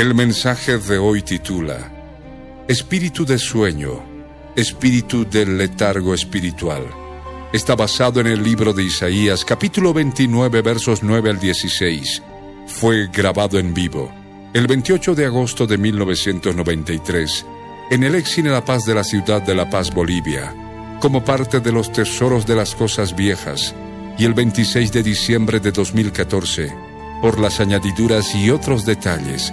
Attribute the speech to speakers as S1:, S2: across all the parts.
S1: El mensaje de hoy titula Espíritu de sueño, espíritu del letargo espiritual. Está basado en el libro de Isaías, capítulo 29, versos 9 al 16. Fue grabado en vivo el 28 de agosto de 1993 en el Exine La Paz de la ciudad de La Paz, Bolivia, como parte de los tesoros de las cosas viejas, y el 26 de diciembre de 2014, por las añadiduras y otros detalles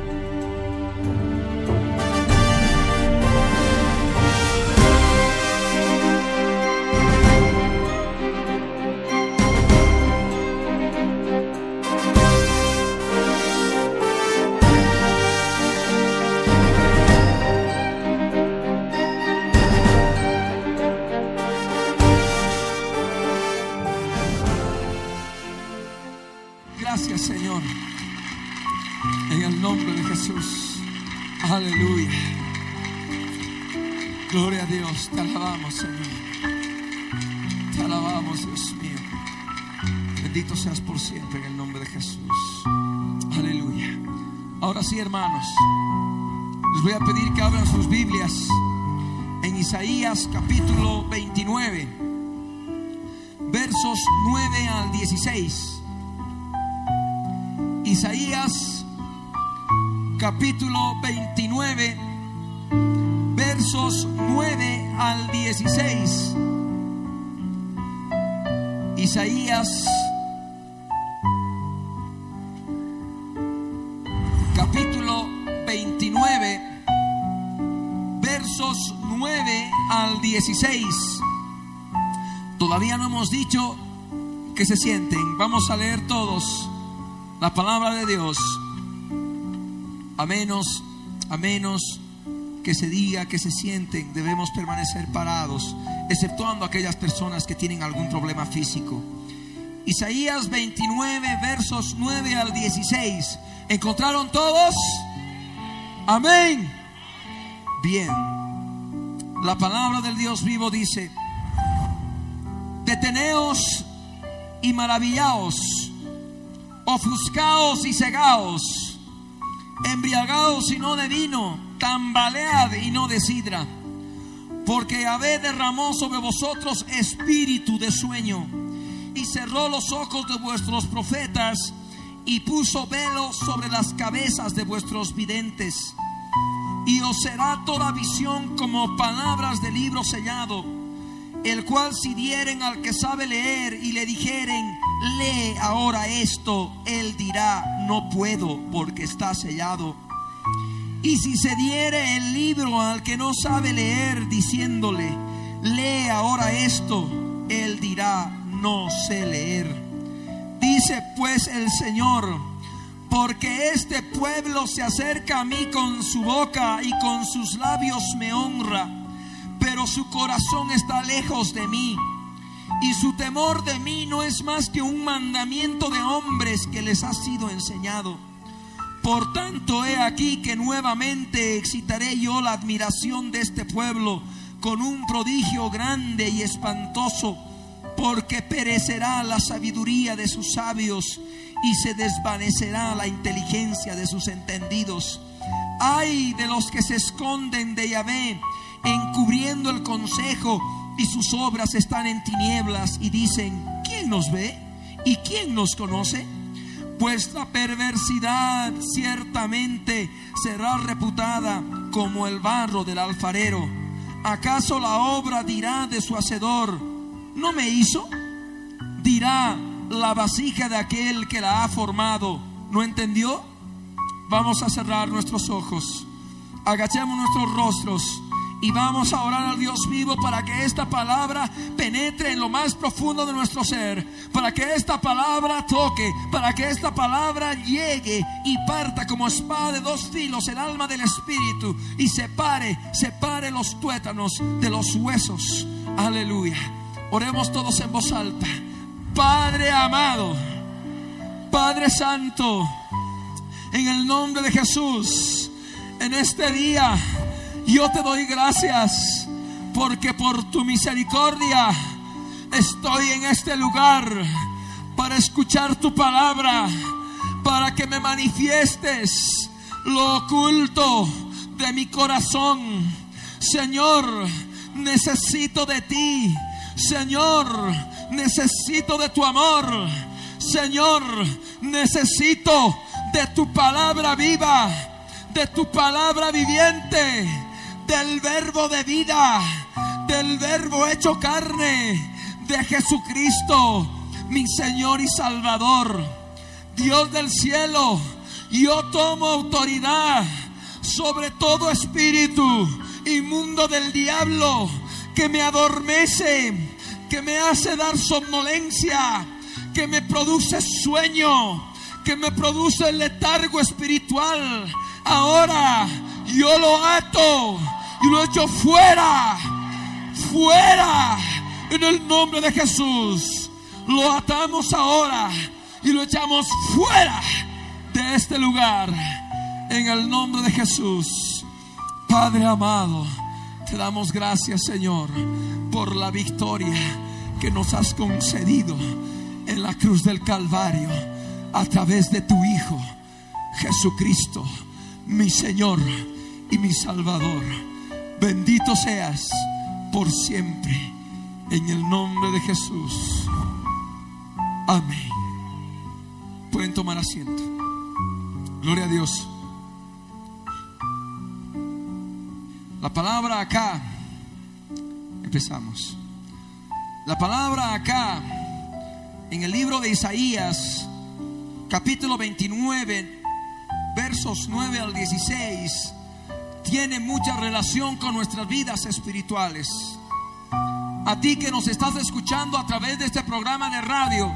S2: Hermanos. Les voy a pedir que abran sus Biblias en Isaías capítulo 29, versos 9 al 16. Isaías capítulo 29, versos 9 al 16. Isaías 16. Todavía no hemos dicho que se sienten. Vamos a leer todos la palabra de Dios, a menos, a menos que se diga que se sienten, debemos permanecer parados, exceptuando aquellas personas que tienen algún problema físico. Isaías 29, versos 9 al 16. ¿Encontraron todos? Amén. Bien. La palabra del Dios vivo dice, deteneos y maravillaos ofuscaos y cegaos, embriagaos y no de vino, tambalead y no de sidra, porque Yahvé derramó sobre vosotros espíritu de sueño y cerró los ojos de vuestros profetas y puso velo sobre las cabezas de vuestros videntes. Y os será toda visión como palabras de libro sellado, el cual si dieren al que sabe leer y le dijeren, lee ahora esto, él dirá, no puedo porque está sellado. Y si se diere el libro al que no sabe leer, diciéndole, lee ahora esto, él dirá, no sé leer. Dice pues el Señor, porque este pueblo se acerca a mí con su boca y con sus labios me honra, pero su corazón está lejos de mí y su temor de mí no es más que un mandamiento de hombres que les ha sido enseñado. Por tanto, he aquí que nuevamente excitaré yo la admiración de este pueblo con un prodigio grande y espantoso, porque perecerá la sabiduría de sus sabios y se desvanecerá la inteligencia de sus entendidos. Ay de los que se esconden de Yahvé, encubriendo el consejo y sus obras están en tinieblas y dicen, ¿quién nos ve? ¿Y quién nos conoce? Vuestra perversidad ciertamente será reputada como el barro del alfarero. ¿Acaso la obra dirá de su hacedor, no me hizo? Dirá la vasija de aquel que la ha formado, ¿no entendió? Vamos a cerrar nuestros ojos Agachemos nuestros rostros y vamos a orar al Dios vivo para que esta palabra penetre en lo más profundo de nuestro ser, para que esta palabra toque, para que esta palabra llegue y parta como espada de dos filos el alma del espíritu y separe, separe los tuétanos de los huesos. Aleluya. Oremos todos en voz alta. Padre amado, Padre Santo, en el nombre de Jesús, en este día yo te doy gracias porque por tu misericordia estoy en este lugar para escuchar tu palabra, para que me manifiestes lo oculto de mi corazón. Señor, necesito de ti. Señor, necesito de tu amor. Señor, necesito de tu palabra viva, de tu palabra viviente, del verbo de vida, del verbo hecho carne, de Jesucristo, mi Señor y Salvador. Dios del cielo, yo tomo autoridad sobre todo espíritu inmundo del diablo que me adormece, que me hace dar somnolencia, que me produce sueño, que me produce letargo espiritual. Ahora yo lo ato y lo echo fuera, fuera, en el nombre de Jesús. Lo atamos ahora y lo echamos fuera de este lugar, en el nombre de Jesús. Padre amado, te damos gracias, Señor, por la victoria que nos has concedido en la cruz del Calvario a través de tu Hijo, Jesucristo, mi Señor y mi Salvador. Bendito seas por siempre, en el nombre de Jesús. Amén. Pueden tomar asiento. Gloria a Dios. La palabra acá, empezamos. La palabra acá, en el libro de Isaías, capítulo 29, versos 9 al 16, tiene mucha relación con nuestras vidas espirituales. A ti que nos estás escuchando a través de este programa de radio,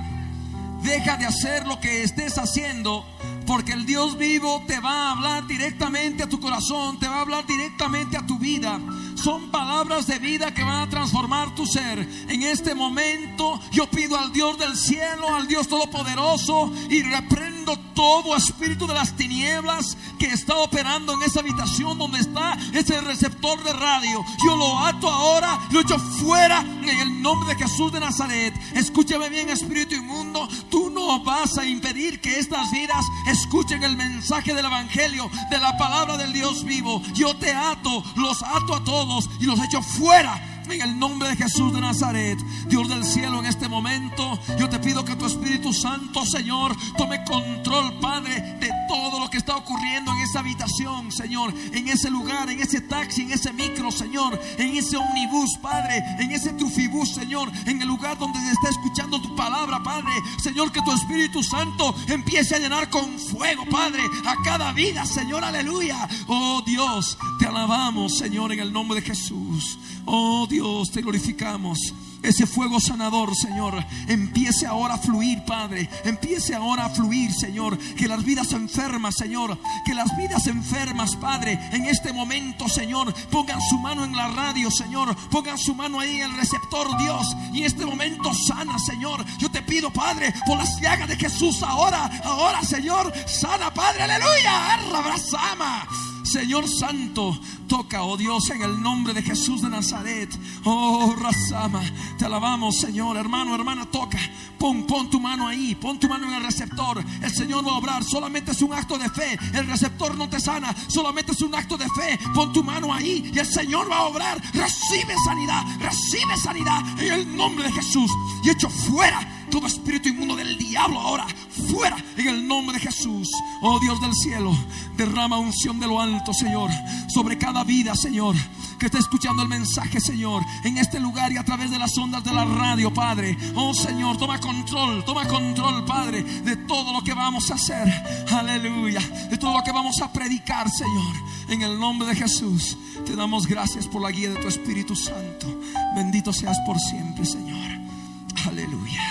S2: deja de hacer lo que estés haciendo porque el Dios vivo te va a hablar directamente a tu corazón, te va a hablar directamente a tu vida. Son palabras de vida que van a transformar tu ser. En este momento yo pido al Dios del cielo, al Dios todopoderoso y reprendo todo espíritu de las tinieblas que está operando en esa habitación donde está ese receptor de radio. Yo lo ato ahora, lo echo fuera en el nombre de Jesús de Nazaret. Escúchame bien, espíritu inmundo, tú no vas a impedir que estas vidas escuchen el mensaje del Evangelio, de la palabra del Dios vivo. Yo te ato, los ato a todos y los echo fuera en el nombre de Jesús de Nazaret, Dios del cielo, en este momento, yo te pido que tu Espíritu Santo, Señor, tome control, Padre, de todo lo que está ocurriendo en esa habitación, Señor, en ese lugar, en ese taxi, en ese micro, Señor, en ese omnibus, Padre, en ese trufibus, Señor, en el lugar donde se está escuchando tu palabra, Padre, Señor, que tu Espíritu Santo empiece a llenar con fuego, Padre, a cada vida, Señor, aleluya. Oh Dios, te alabamos, Señor, en el nombre de Jesús. Oh Dios, te glorificamos. Ese fuego sanador, Señor, empiece ahora a fluir, Padre. Empiece ahora a fluir, Señor. Que las vidas enfermas, Señor. Que las vidas enfermas, Padre, en este momento, Señor, pongan su mano en la radio, Señor. Pongan su mano ahí en el receptor, Dios. Y en este momento sana, Señor. Yo te pido, Padre, por las llagas de Jesús ahora, ahora, Señor. Sana, Padre, aleluya. Abrazama. Señor Santo, toca, oh Dios, en el nombre de Jesús de Nazaret. Oh Razama, te alabamos, Señor. Hermano, hermana, toca. Pon, pon tu mano ahí, pon tu mano en el receptor. El Señor va a obrar, solamente es un acto de fe. El receptor no te sana, solamente es un acto de fe. Pon tu mano ahí y el Señor va a obrar. Recibe sanidad, recibe sanidad en el nombre de Jesús. Y echo fuera todo espíritu inmundo del diablo ahora, fuera en el nombre de Jesús. Oh Dios del cielo, derrama unción de lo alto, Señor, sobre cada vida, Señor. que está escuchando el mensaje, Señor, en este lugar y a través de las ondas de la radio, Padre. Oh Señor, toma control, toma control, Padre, de todo lo que vamos a hacer. Aleluya. De todo lo que vamos a predicar, Señor. En el nombre de Jesús, te damos gracias por la guía de tu Espíritu Santo. Bendito seas por siempre, Señor. Aleluya.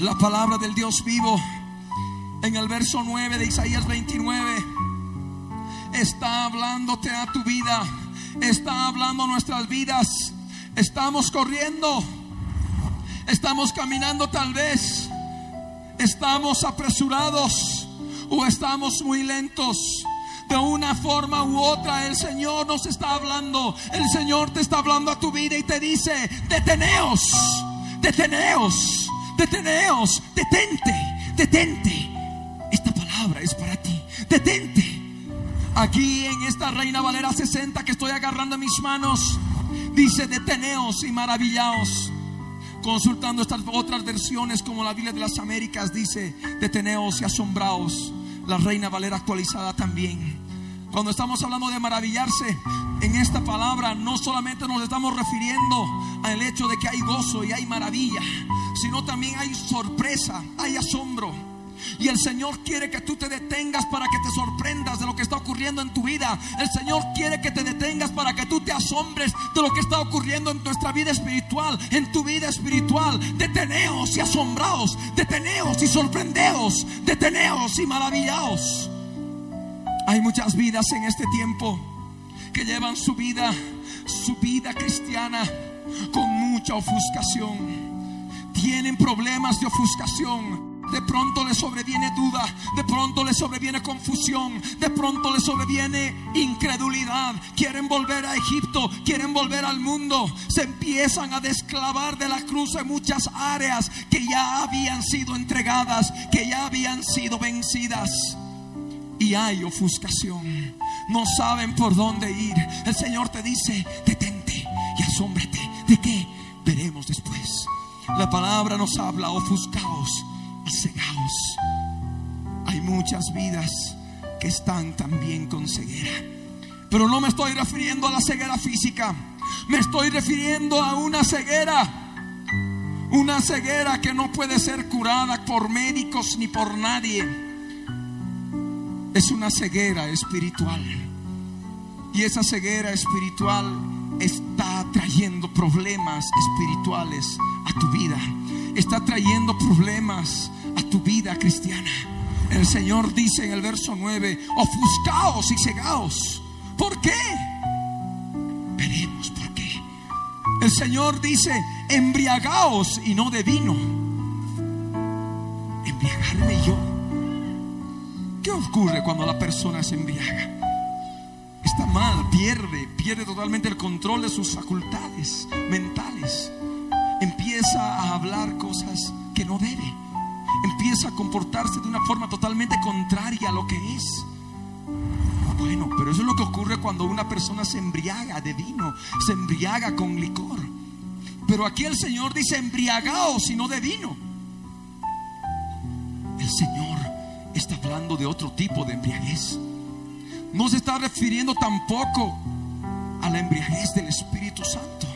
S2: La palabra del Dios vivo. En el verso 9 de Isaías 29 está hablándote a tu vida, está hablando nuestras vidas. Estamos corriendo, estamos caminando tal vez, estamos apresurados. O estamos muy lentos. De una forma u otra el Señor nos está hablando, el Señor te está hablando a tu vida y te dice, deteneos, deteneos, deteneos, detente, detente. Esta palabra es para ti, detente. Aquí en esta Reina Valera 60 que estoy agarrando en mis manos, dice deteneos y maravillaos. Consultando estas otras versiones como la Biblia de las Américas dice deteneos y asombraos. La Reina Valera actualizada también. Cuando estamos hablando de maravillarse, en esta palabra no solamente nos estamos refiriendo al hecho de que hay gozo y hay maravilla, sino también hay sorpresa, hay asombro. Y el Señor quiere que tú te detengas para que te sorprendas de lo que está ocurriendo en tu vida. El Señor quiere que te detengas para que tú te asombres de lo que está ocurriendo en nuestra vida espiritual, en tu vida espiritual. Deteneos y asombraos, deteneos y sorprendeos, deteneos y maravillaos. Hay muchas vidas en este tiempo que llevan su vida, su vida cristiana con mucha ofuscación. Tienen problemas de ofuscación. De pronto les sobreviene duda, de pronto les sobreviene confusión, de pronto les sobreviene incredulidad. Quieren volver a Egipto, quieren volver al mundo. Se empiezan a desclavar de la cruz en muchas áreas que ya habían sido entregadas, que ya habían sido vencidas. Y hay ofuscación. No saben por dónde ir. El Señor te dice, detente y asómbrate. ¿De qué? Veremos después. La palabra nos habla, ofuscaos y cegaos. Hay muchas vidas que están también con ceguera. Pero no me estoy refiriendo a la ceguera física. Me estoy refiriendo a una ceguera. Una ceguera que no puede ser curada por médicos ni por nadie. Es una ceguera espiritual. Y esa ceguera espiritual está trayendo problemas espirituales a tu vida. Está trayendo problemas a tu vida cristiana. El Señor dice en el verso 9, ofuscaos y cegaos. ¿Por qué? Veremos por qué. El Señor dice, embriagaos y no de vino. Embriagarme yo. ¿Qué ocurre cuando la persona se embriaga? Está mal, pierde, pierde totalmente el control de sus facultades mentales. Empieza a hablar cosas que no debe. Empieza a comportarse de una forma totalmente contraria a lo que es. Bueno, pero eso es lo que ocurre cuando una persona se embriaga de vino, se embriaga con licor. Pero aquí el Señor dice embriagaos y no de vino. El Señor está hablando de otro tipo de embriaguez. No se está refiriendo tampoco a la embriaguez del Espíritu Santo.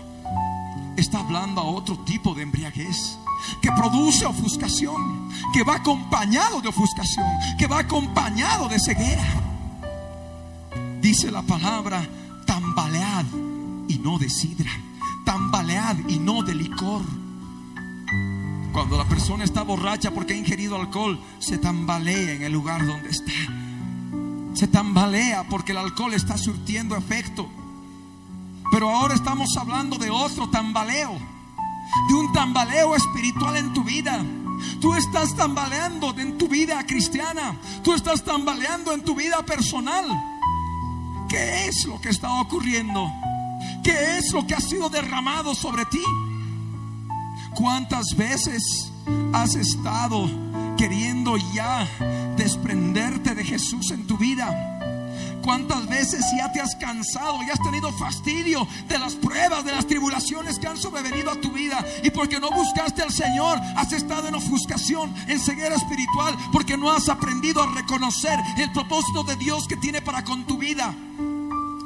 S2: Está hablando a otro tipo de embriaguez que produce ofuscación, que va acompañado de ofuscación, que va acompañado de ceguera. Dice la palabra, tambalead y no de sidra, tambalead y no de licor. Cuando la persona está borracha porque ha ingerido alcohol, se tambalea en el lugar donde está. Se tambalea porque el alcohol está surtiendo efecto. Pero ahora estamos hablando de otro tambaleo, de un tambaleo espiritual en tu vida. Tú estás tambaleando en tu vida cristiana, tú estás tambaleando en tu vida personal. ¿Qué es lo que está ocurriendo? ¿Qué es lo que ha sido derramado sobre ti? ¿Cuántas veces has estado queriendo ya desprenderte de Jesús en tu vida? ¿Cuántas veces ya te has cansado y has tenido fastidio de las pruebas, de las tribulaciones que han sobrevenido a tu vida? Y porque no buscaste al Señor, has estado en ofuscación, en ceguera espiritual, porque no has aprendido a reconocer el propósito de Dios que tiene para con tu vida.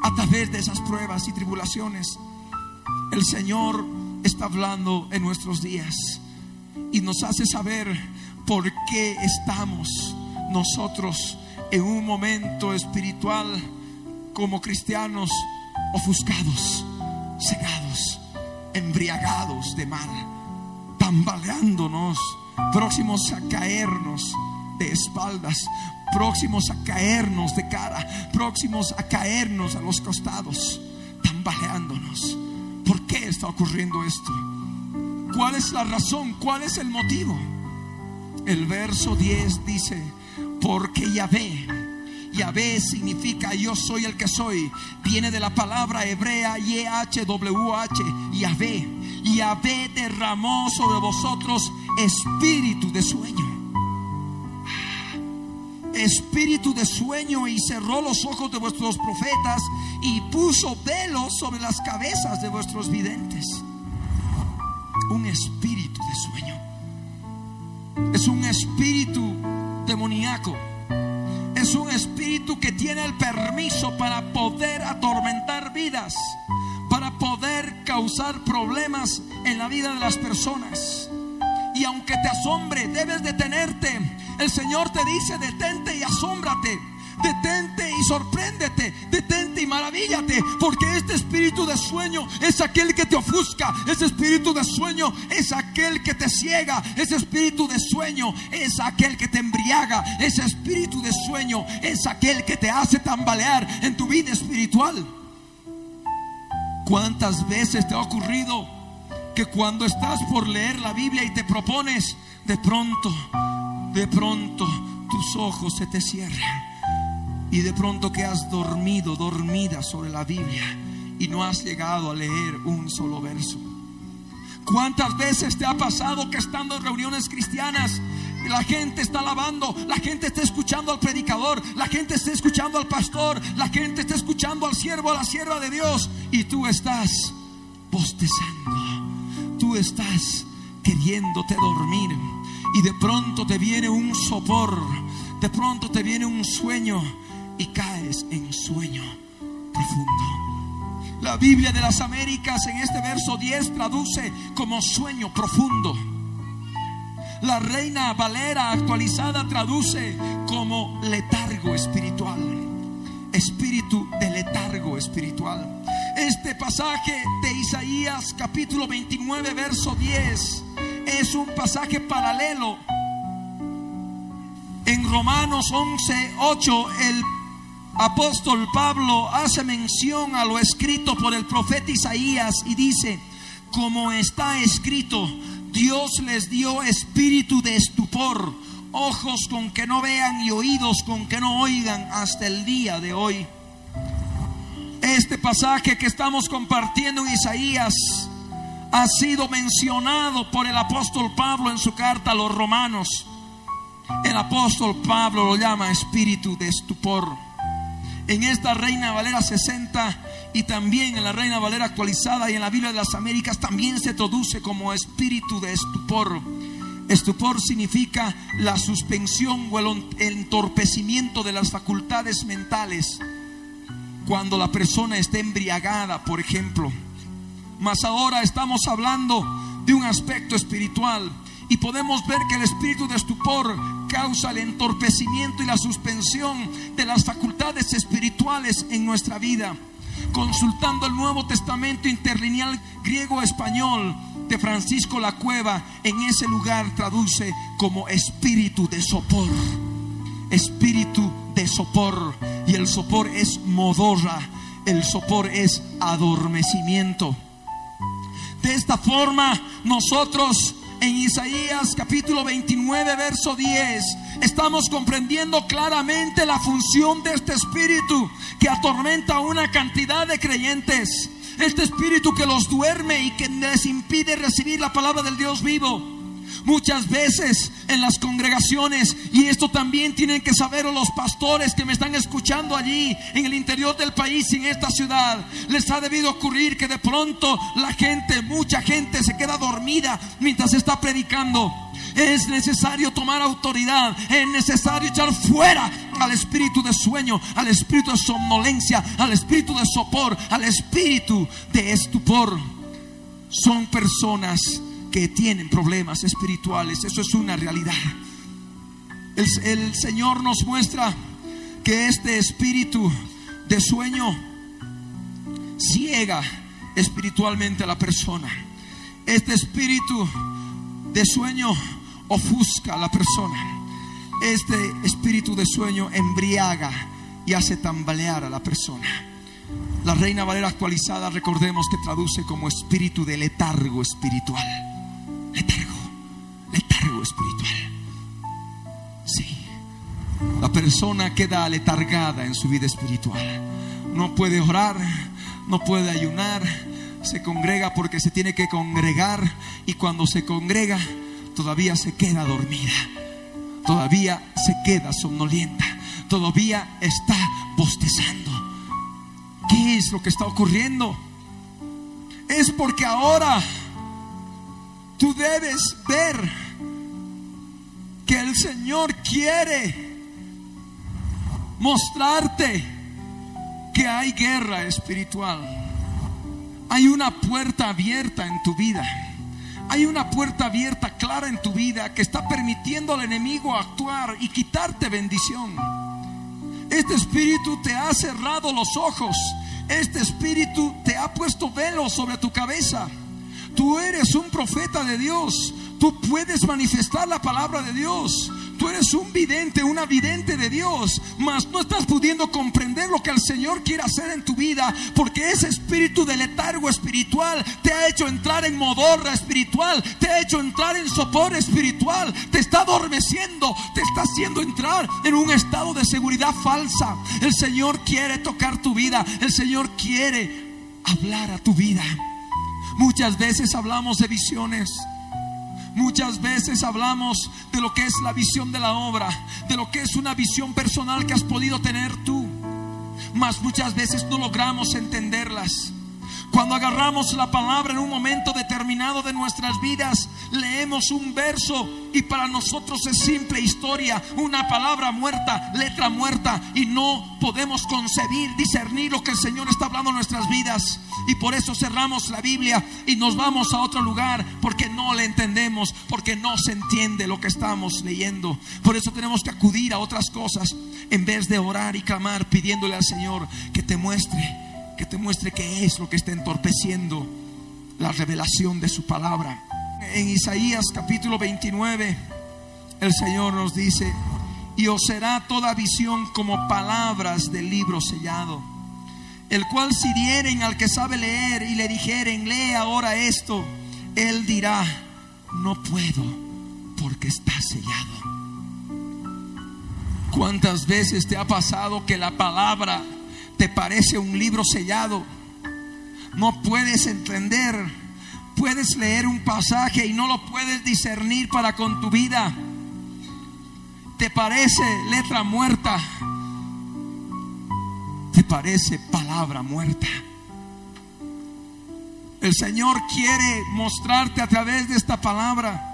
S2: a través de esas pruebas y tribulaciones. El Señor está hablando en nuestros días y nos hace saber por qué estamos nosotros en un momento espiritual como cristianos ofuscados, cegados, embriagados de mal, tambaleándonos, próximos a caernos de espaldas, próximos a caernos de cara, próximos a caernos a los costados, tambaleándonos. ¿Por qué está ocurriendo esto? ¿Cuál es la razón? ¿Cuál es el motivo? El verso 10 dice, porque Yahvé, Yahvé significa yo soy el que soy, viene de la palabra hebrea YHWH, Yahvé. Yahvé derramó sobre vosotros espíritu de sueño espíritu de sueño y cerró los ojos de vuestros profetas y puso velos sobre las cabezas de vuestros videntes. Un espíritu de sueño. Es un espíritu demoníaco. Es un espíritu que tiene el permiso para poder atormentar vidas, para poder causar problemas en la vida de las personas. Y aunque te asombre, debes detenerte el Señor te dice, detente y asómbrate. Detente y sorpréndete, detente y maravíllate, porque este espíritu de sueño es aquel que te ofusca, ese espíritu de sueño es aquel que te ciega, ese espíritu de sueño es aquel que te embriaga, ese espíritu de sueño es aquel que te hace tambalear en tu vida espiritual. ¿Cuántas veces te ha ocurrido que cuando estás por leer la Biblia y te propones, de pronto de pronto tus ojos se te cierran y de pronto que has dormido, dormida sobre la Biblia y no has llegado a leer un solo verso. ¿Cuántas veces te ha pasado que estando en reuniones cristianas la gente está alabando, la gente está escuchando al predicador, la gente está escuchando al pastor, la gente está escuchando al siervo, a la sierva de Dios y tú estás bostezando, tú estás queriéndote dormir y de pronto te viene un sopor, de pronto te viene un sueño y caes en sueño profundo. La Biblia de las Américas en este verso 10 traduce como sueño profundo. La Reina Valera actualizada traduce como letargo espiritual. Espíritu de letargo espiritual. Este pasaje de Isaías capítulo 29 verso 10 es un pasaje paralelo. En Romanos 11, 8, el apóstol Pablo hace mención a lo escrito por el profeta Isaías y dice, como está escrito, Dios les dio espíritu de estupor, ojos con que no vean y oídos con que no oigan hasta el día de hoy. Este pasaje que estamos compartiendo en Isaías ha sido mencionado por el apóstol Pablo en su carta a los romanos. El apóstol Pablo lo llama espíritu de estupor. En esta Reina Valera 60 y también en la Reina Valera actualizada y en la Biblia de las Américas también se traduce como espíritu de estupor. Estupor significa la suspensión o el entorpecimiento de las facultades mentales cuando la persona está embriagada, por ejemplo mas ahora estamos hablando de un aspecto espiritual y podemos ver que el espíritu de estupor causa el entorpecimiento y la suspensión de las facultades espirituales en nuestra vida. Consultando el Nuevo Testamento interlineal griego-español de Francisco La Cueva, en ese lugar traduce como espíritu de sopor. Espíritu de sopor. Y el sopor es modorra. El sopor es adormecimiento. De esta forma, nosotros en Isaías capítulo 29, verso 10, estamos comprendiendo claramente la función de este espíritu que atormenta a una cantidad de creyentes. Este espíritu que los duerme y que les impide recibir la palabra del Dios vivo. Muchas veces en las congregaciones, y esto también tienen que saber los pastores que me están escuchando allí en el interior del país y en esta ciudad, les ha debido ocurrir que de pronto la gente, mucha gente se queda dormida mientras está predicando. Es necesario tomar autoridad, es necesario echar fuera al espíritu de sueño, al espíritu de somnolencia, al espíritu de sopor, al espíritu de estupor. Son personas que tienen problemas espirituales. Eso es una realidad. El, Señor nos muestra que este espíritu de sueño ciega espiritualmente a la persona. Este espíritu de sueño ofusca a la persona. Este espíritu de sueño embriaga y hace tambalear a la persona. La Reina Valera actualizada, recordemos que traduce como espíritu de letargo espiritual letargo, letargo espiritual. Sí, la persona queda letargada en su vida espiritual. No puede orar, no puede ayunar, se congrega porque se tiene que congregar y cuando se congrega todavía se queda dormida, todavía se queda somnolienta, todavía está bostezando. ¿Qué es lo que está ocurriendo? Es porque ahora Tú debes ver que el Señor quiere mostrarte que hay guerra espiritual. Hay una puerta abierta en tu vida. Hay una puerta abierta clara en tu vida que está permitiendo al enemigo actuar y quitarte bendición. Este espíritu te ha cerrado los ojos. Este espíritu te ha puesto velo sobre tu cabeza. Tú eres un profeta de Dios. Tú puedes manifestar la palabra de Dios. Tú eres un vidente, una vidente de Dios, mas no estás pudiendo comprender lo que el Señor quiere hacer en tu vida, porque ese espíritu de letargo espiritual te ha hecho entrar en modorra espiritual, te ha hecho entrar en sopor espiritual, te está adormeciendo, te está haciendo entrar en un estado de seguridad falsa. El Señor quiere tocar tu vida, el Señor quiere hablar a tu vida. Muchas veces hablamos de visiones. Muchas veces hablamos de lo que es la visión de la obra, de lo que es una visión personal que has podido tener tú. Mas muchas veces no logramos entenderlas. Cuando agarramos la palabra en un momento determinado de nuestras vidas, leemos un verso y para nosotros es simple historia, una palabra muerta, letra muerta y no podemos concebir, discernir lo que el Señor está hablando en nuestras vidas. Y por eso cerramos la Biblia y nos vamos a otro lugar porque no le entendemos, porque no se entiende lo que estamos leyendo. Por eso tenemos que acudir a otras cosas en vez de orar y clamar pidiéndole al Señor que te muestre que te muestre qué es lo que está entorpeciendo la revelación de su palabra. En Isaías capítulo 29, el Señor nos dice, y os será toda visión como palabras del libro sellado, el cual si dieren al que sabe leer y le dijeren, lee ahora esto, él dirá, no puedo porque está sellado. ¿Cuántas veces te ha pasado que la palabra te parece un libro sellado. No puedes entender. Puedes leer un pasaje y no lo puedes discernir para con tu vida. Te parece letra muerta. Te parece palabra muerta. El Señor quiere mostrarte a través de esta palabra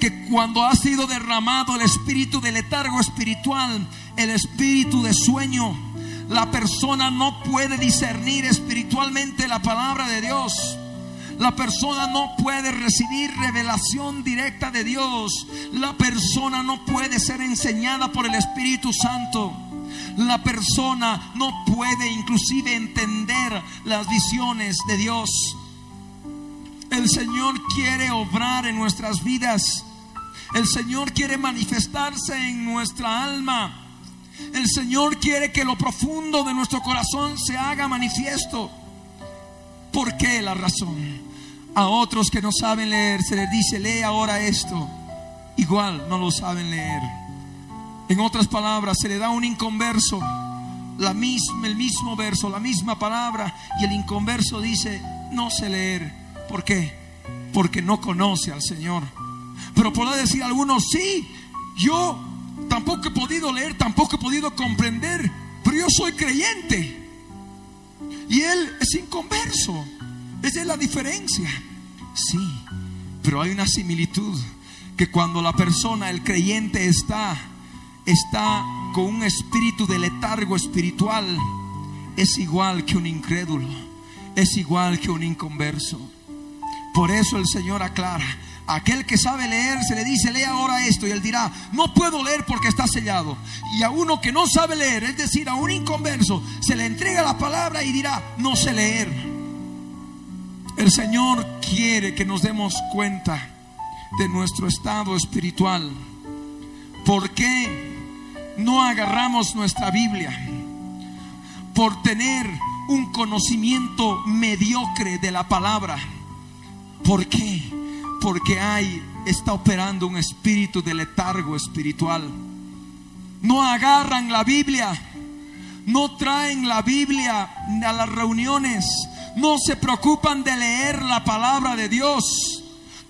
S2: que cuando ha sido derramado el espíritu de letargo espiritual, el espíritu de sueño, la persona no puede discernir espiritualmente la palabra de Dios. La persona no puede recibir revelación directa de Dios. La persona no puede ser enseñada por el Espíritu Santo. La persona no puede inclusive entender las visiones de Dios. El Señor quiere obrar en nuestras vidas. El Señor quiere manifestarse en nuestra alma. El Señor quiere que lo profundo de nuestro corazón se haga manifiesto. ¿Por qué la razón? A otros que no saben leer se les dice, lee ahora esto. Igual no lo saben leer. En otras palabras, se le da un inconverso la misma, el mismo verso, la misma palabra, y el inconverso dice, no sé leer. ¿Por qué? Porque no conoce al Señor. Pero podrá decir algunos, sí, yo tampoco he podido leer, tampoco he podido comprender, pero yo soy creyente. Y él es inconverso. Esa es la diferencia. Sí, pero hay una similitud que cuando la persona, el creyente está está con un espíritu de letargo espiritual, es igual que un incrédulo, es igual que un inconverso. Por eso el Señor aclara, aquel que sabe leer se le dice, lee ahora esto, y él dirá, no puedo leer porque está sellado. Y a uno que no sabe leer, es decir, a un inconverso, se le entrega la palabra y dirá, no sé leer. El Señor quiere que nos demos cuenta de nuestro estado espiritual. ¿Por qué no agarramos nuestra Biblia? Por tener un conocimiento mediocre de la palabra. ¿Por qué? Porque hay, está operando un espíritu de letargo espiritual. No agarran la Biblia, no traen la Biblia a las reuniones, no se preocupan de leer la palabra de Dios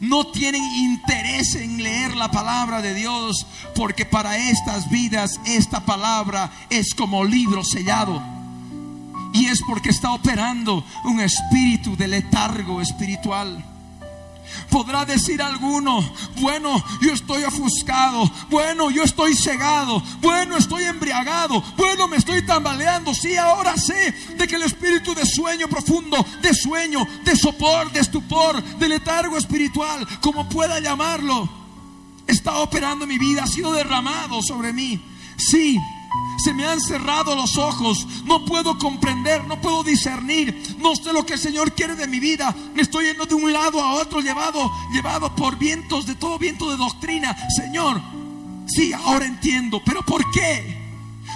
S2: no tienen interés en leer la palabra de Dios, porque para estas vidas esta palabra es como libro sellado. Y es porque está operando un espíritu de letargo espiritual. Podrá decir alguno, bueno, yo estoy ofuscado, bueno, yo estoy cegado, bueno, estoy embriagado, bueno, me estoy tambaleando. Sí, ahora sé de que el espíritu de sueño profundo, de sueño, de sopor, de estupor, de letargo espiritual, como pueda llamarlo, está operando mi vida, ha sido derramado sobre mí. Sí, se me han cerrado los ojos, no puedo comprender, no puedo discernir, no sé lo que el Señor quiere de mi vida, me estoy yendo de un lado a otro, llevado, llevado por vientos, de todo viento de doctrina. Señor, sí, ahora entiendo, pero ¿por qué?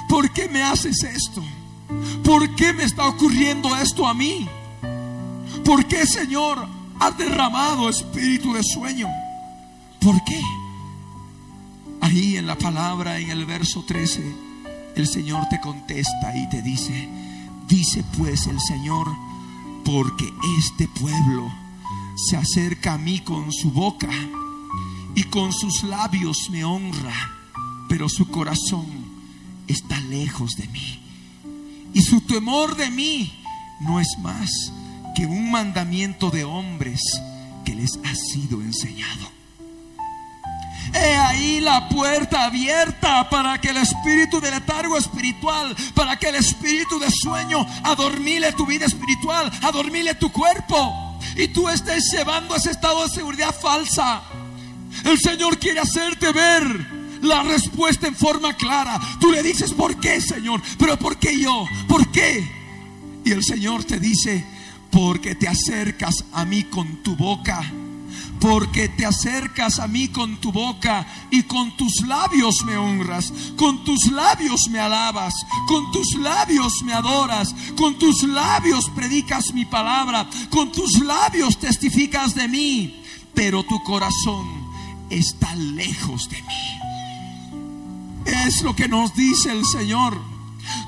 S2: ¿Por qué me haces esto? ¿Por qué me está ocurriendo esto a mí? ¿Por qué, Señor, has derramado espíritu de sueño? ¿Por qué? Ahí en la palabra, en el verso 13 el Señor te contesta y te dice, dice pues el Señor, porque este pueblo se acerca a mí con su boca y con sus labios me honra, pero su corazón está lejos de mí. Y su temor de mí no es más que un mandamiento de hombres que les ha sido enseñado. He ahí la puerta abierta para que el espíritu de letargo espiritual, para que el espíritu de sueño adormile tu vida espiritual, adormile tu cuerpo. Y tú estés llevando ese estado de seguridad falsa. El Señor quiere hacerte ver la respuesta en forma clara. Tú le dices, ¿por qué, Señor? Pero ¿por qué yo? ¿Por qué? Y el Señor te dice, porque te acercas a mí con tu boca porque te acercas a mí con tu boca y con tus labios me honras, con tus labios me alabas, con tus labios me adoras, con tus labios predicas mi palabra, con tus labios testificas de mí, pero tu corazón está lejos de mí. Es lo que nos dice el Señor.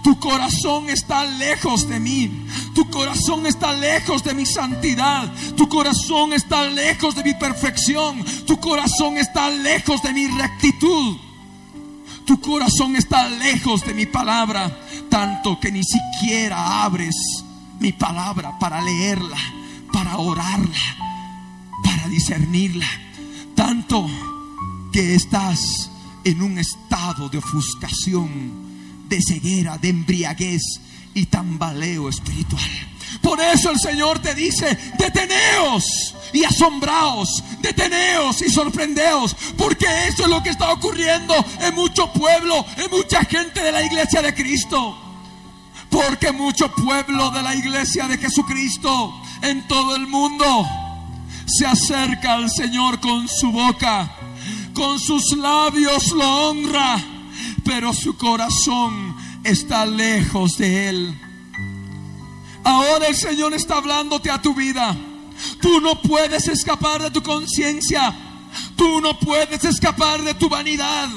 S2: Tu corazón está lejos de mí. Tu corazón está lejos de mi santidad. Tu corazón está lejos de mi perfección. Tu corazón está lejos de mi rectitud. Tu corazón está lejos de mi palabra. Tanto que ni siquiera abres mi palabra para leerla, para orarla, para discernirla. Tanto que estás en un estado de ofuscación de ceguera, de embriaguez y tambaleo espiritual. Por eso el Señor te dice, deteneos y asombraos, deteneos y sorprendeos, porque eso es lo que está ocurriendo en mucho pueblo, en mucha gente de la iglesia de Cristo. Porque mucho pueblo de la iglesia de Jesucristo en todo el mundo se acerca al Señor con su boca, con sus labios lo honra pero su corazón está lejos de Él. Ahora el Señor está hablándote a tu vida. Tú no puedes escapar de tu conciencia. Tú no puedes escapar de tu vanidad.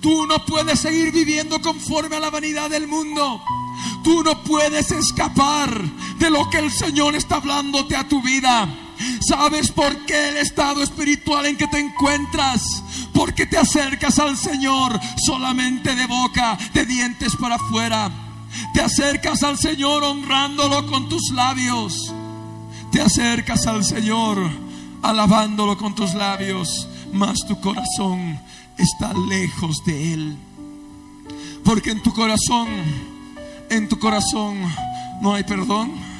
S2: Tú no puedes seguir viviendo conforme a la vanidad del mundo. Tú no puedes escapar de lo que el Señor está hablándote a tu vida. ¿Sabes por qué el estado espiritual en que te encuentras? Porque te acercas al Señor solamente de boca, de dientes para afuera. Te acercas al Señor honrándolo con tus labios. Te acercas al Señor alabándolo con tus labios, mas tu corazón está lejos de Él. Porque en tu corazón, en tu corazón no hay perdón.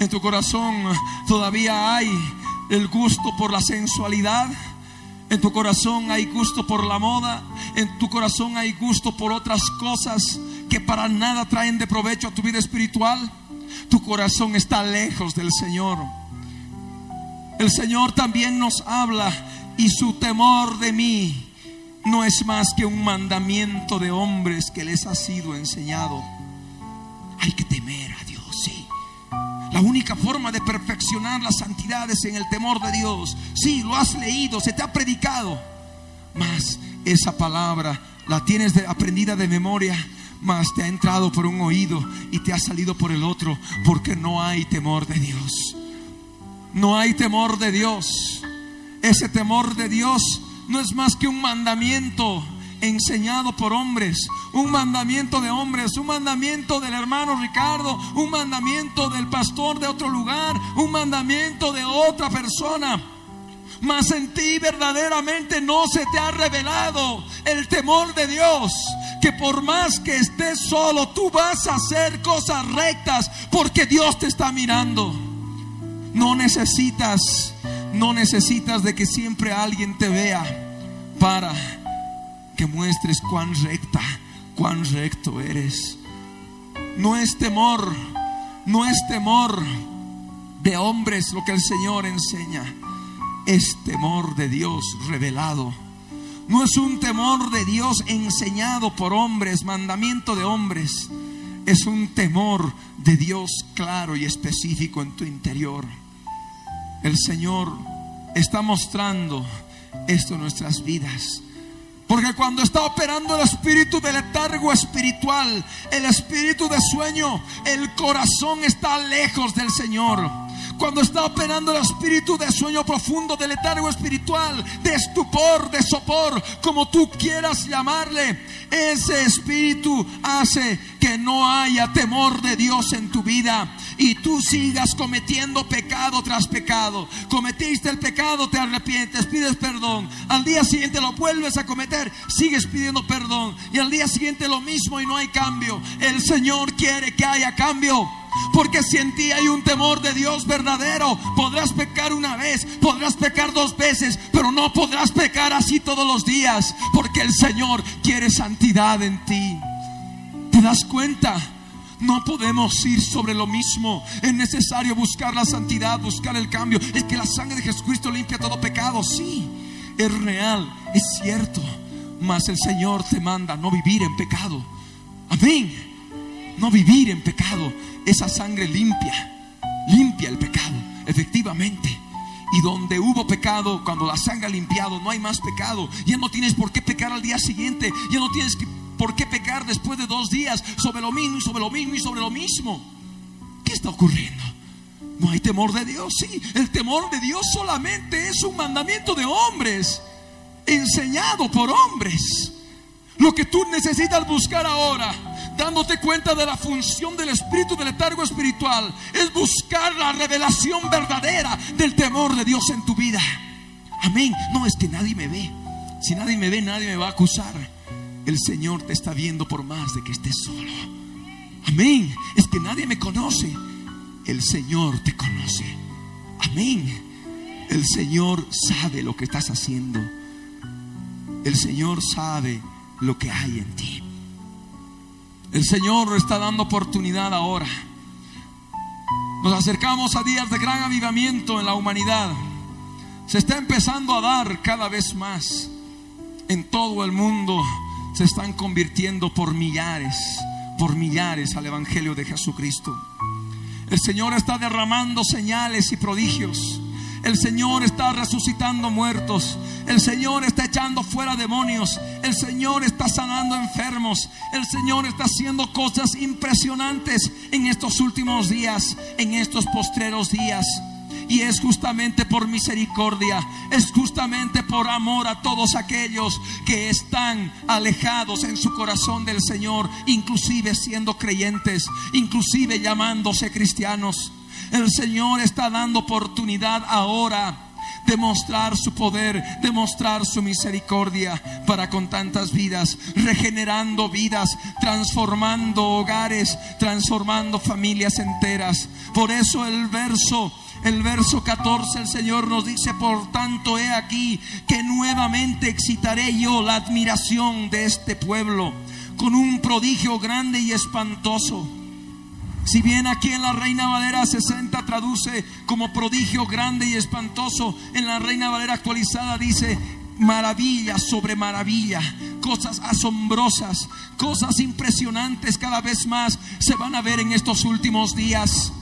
S2: En tu corazón todavía hay el gusto por la sensualidad. En tu corazón hay gusto por la moda. En tu corazón hay gusto por otras cosas que para nada traen de provecho a tu vida espiritual. Tu corazón está lejos del Señor. El Señor también nos habla y su temor de mí no es más que un mandamiento de hombres que les ha sido enseñado. Hay que temer. La única forma de perfeccionar la santidad es en el temor de Dios. Sí, lo has leído, se te ha predicado. Mas esa palabra la tienes aprendida de memoria, mas te ha entrado por un oído y te ha salido por el otro, porque no hay temor de Dios. No hay temor de Dios. Ese temor de Dios no es más que un mandamiento enseñado por hombres, un mandamiento de hombres, un mandamiento del hermano Ricardo, un mandamiento del pastor de otro lugar, un mandamiento de otra persona. Mas en ti verdaderamente no se te ha revelado el temor de Dios. Que por más que estés solo, tú vas a hacer cosas rectas porque Dios te está mirando. No necesitas, no necesitas de que siempre alguien te vea para que muestres cuán recta, cuán recto eres. No es temor, no es temor de hombres lo que el Señor enseña, es temor de Dios revelado. No es un temor de Dios enseñado por hombres, mandamiento de hombres. Es un temor de Dios claro y específico en tu interior. El Señor está mostrando esto en nuestras vidas. Porque cuando está operando el espíritu de letargo espiritual, el espíritu de sueño, el corazón está lejos del Señor. Cuando está operando el espíritu de sueño profundo, de letargo espiritual, de estupor, de sopor, como tú quieras llamarle, ese espíritu hace que no haya temor de Dios en tu vida y tú sigas cometiendo pecado tras pecado. Cometiste el pecado, te arrepientes, pides perdón. Al día siguiente lo vuelves a cometer, sigues pidiendo perdón. Y al día siguiente lo mismo y no hay cambio. El Señor quiere que haya cambio. Porque si en ti hay un temor de Dios verdadero, podrás pecar una vez, podrás pecar dos veces, pero no podrás pecar así todos los días, porque el Señor quiere santidad en ti. ¿Te das cuenta? No podemos ir sobre lo mismo. Es necesario buscar la santidad, buscar el cambio. Es que la sangre de Jesucristo limpia todo pecado. Sí, es real, es cierto. Mas el Señor te manda no vivir en pecado. Amén. No vivir en pecado. Esa sangre limpia, limpia el pecado, efectivamente. Y donde hubo pecado, cuando la sangre ha limpiado, no hay más pecado. Ya no tienes por qué pecar al día siguiente. Ya no tienes que ¿Por qué pecar después de dos días sobre lo mismo y sobre lo mismo y sobre lo mismo? ¿Qué está ocurriendo? No hay temor de Dios, sí. El temor de Dios solamente es un mandamiento de hombres, enseñado por hombres. Lo que tú necesitas buscar ahora, dándote cuenta de la función del espíritu del letargo espiritual, es buscar la revelación verdadera del temor de Dios en tu vida. Amén. No es que nadie me ve. Si nadie me ve, nadie me va a acusar. El Señor te está viendo por más de que estés solo. Amén. Es que nadie me conoce. El Señor te conoce. Amén. El Señor sabe lo que estás haciendo. El Señor sabe lo que hay en ti. El Señor está dando oportunidad ahora. Nos acercamos a días de gran avivamiento en la humanidad. Se está empezando a dar cada vez más en todo el mundo se están convirtiendo por millares, por millares al Evangelio de Jesucristo. El Señor está derramando señales y prodigios. El Señor está resucitando muertos. El Señor está echando fuera demonios. El Señor está sanando enfermos. El Señor está haciendo cosas impresionantes en estos últimos días, en estos postreros días. Y es justamente por misericordia, es justamente por amor a todos aquellos que están alejados en su corazón del Señor, inclusive siendo creyentes, inclusive llamándose cristianos. El Señor está dando oportunidad ahora demostrar su poder, demostrar su misericordia para con tantas vidas, regenerando vidas, transformando hogares, transformando familias enteras. Por eso el verso el verso 14 el Señor nos dice, por tanto he aquí que nuevamente excitaré yo la admiración de este pueblo con un prodigio grande y espantoso. Si bien aquí en la Reina Valera 60 traduce como prodigio grande y espantoso, en la Reina Valera actualizada dice maravilla sobre maravilla, cosas asombrosas, cosas impresionantes cada vez más se van a ver en estos últimos días.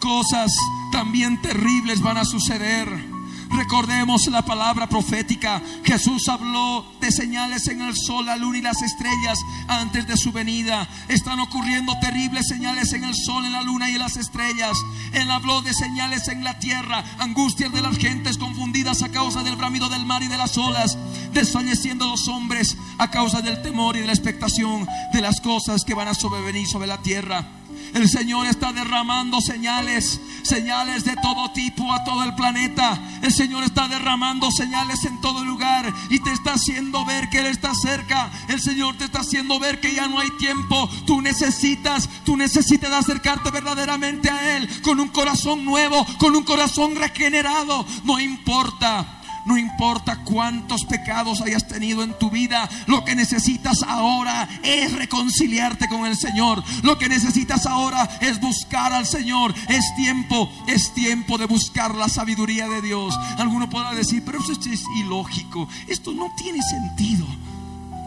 S2: Cosas también terribles van a suceder. Recordemos la palabra profética. Jesús habló de señales en el sol, la luna y las estrellas antes de su venida. Están ocurriendo terribles señales en el sol, en la luna y en las estrellas. Él habló de señales en la tierra, angustias de las gentes confundidas a causa del bramido del mar y de las olas, desfalleciendo los hombres a causa del temor y de la expectación de las cosas que van a sobrevenir sobre la tierra. El Señor está derramando señales, señales de todo tipo a todo el planeta. El Señor está derramando señales en todo lugar y te está haciendo ver que Él está cerca. El Señor te está haciendo ver que ya no hay tiempo. Tú necesitas, tú necesitas acercarte verdaderamente a Él con un corazón nuevo, con un corazón regenerado. No importa no importa cuántos pecados hayas tenido en tu vida, lo que necesitas ahora es reconciliarte con el Señor. Lo que necesitas ahora es buscar al Señor. Es tiempo, es tiempo de buscar la sabiduría de Dios. Alguno podrá decir, pero esto es ilógico. Esto no tiene sentido.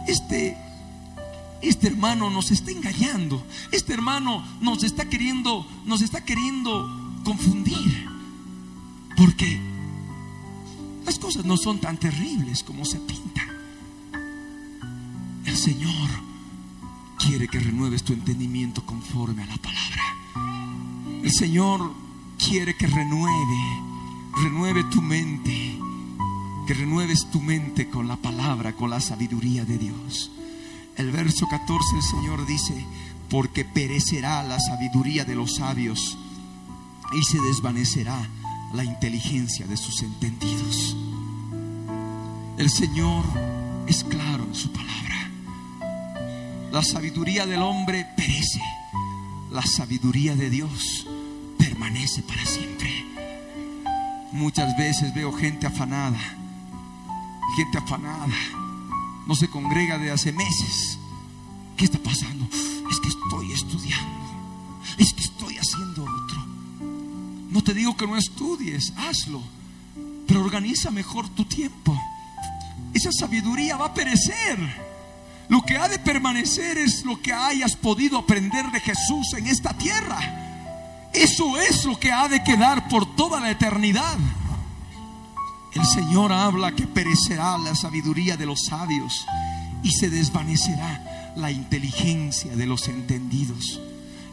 S2: Este este hermano nos está engañando. Este hermano nos está queriendo, nos está queriendo confundir. Porque las cosas no son tan terribles como se pintan. El Señor quiere que renueves tu entendimiento conforme a la palabra. El Señor quiere que renueve, renueve tu mente, que renueves tu mente con la palabra, con la sabiduría de Dios. El verso 14 el Señor dice, porque perecerá la sabiduría de los sabios y se desvanecerá la inteligencia de sus entendidos. El Señor es claro en su palabra. La sabiduría del hombre perece, la sabiduría de Dios permanece para siempre. Muchas veces veo gente afanada, gente afanada, no se congrega de hace meses. ¿Qué está pasando? Es que estoy estudiando, No te digo que no estudies, hazlo, pero organiza mejor tu tiempo. Esa sabiduría va a perecer. Lo que ha de permanecer es lo que hayas podido aprender de Jesús en esta tierra. Eso es lo que ha de quedar por toda la eternidad. El Señor habla que perecerá la sabiduría de los sabios y se desvanecerá la inteligencia de los entendidos.